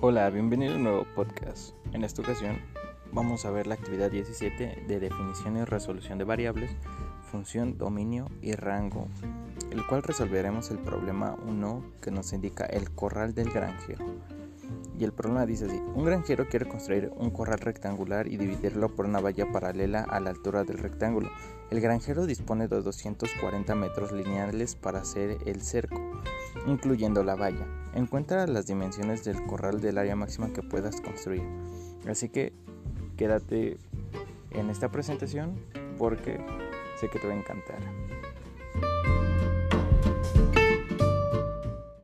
Hola, bienvenido a un nuevo podcast. En esta ocasión vamos a ver la actividad 17 de definición y resolución de variables, función, dominio y rango, el cual resolveremos el problema 1 que nos indica el corral del granjero. Y el problema dice así, un granjero quiere construir un corral rectangular y dividirlo por una valla paralela a la altura del rectángulo. El granjero dispone de 240 metros lineales para hacer el cerco, incluyendo la valla. Encuentra las dimensiones del corral del área máxima que puedas construir. Así que quédate en esta presentación porque sé que te va a encantar.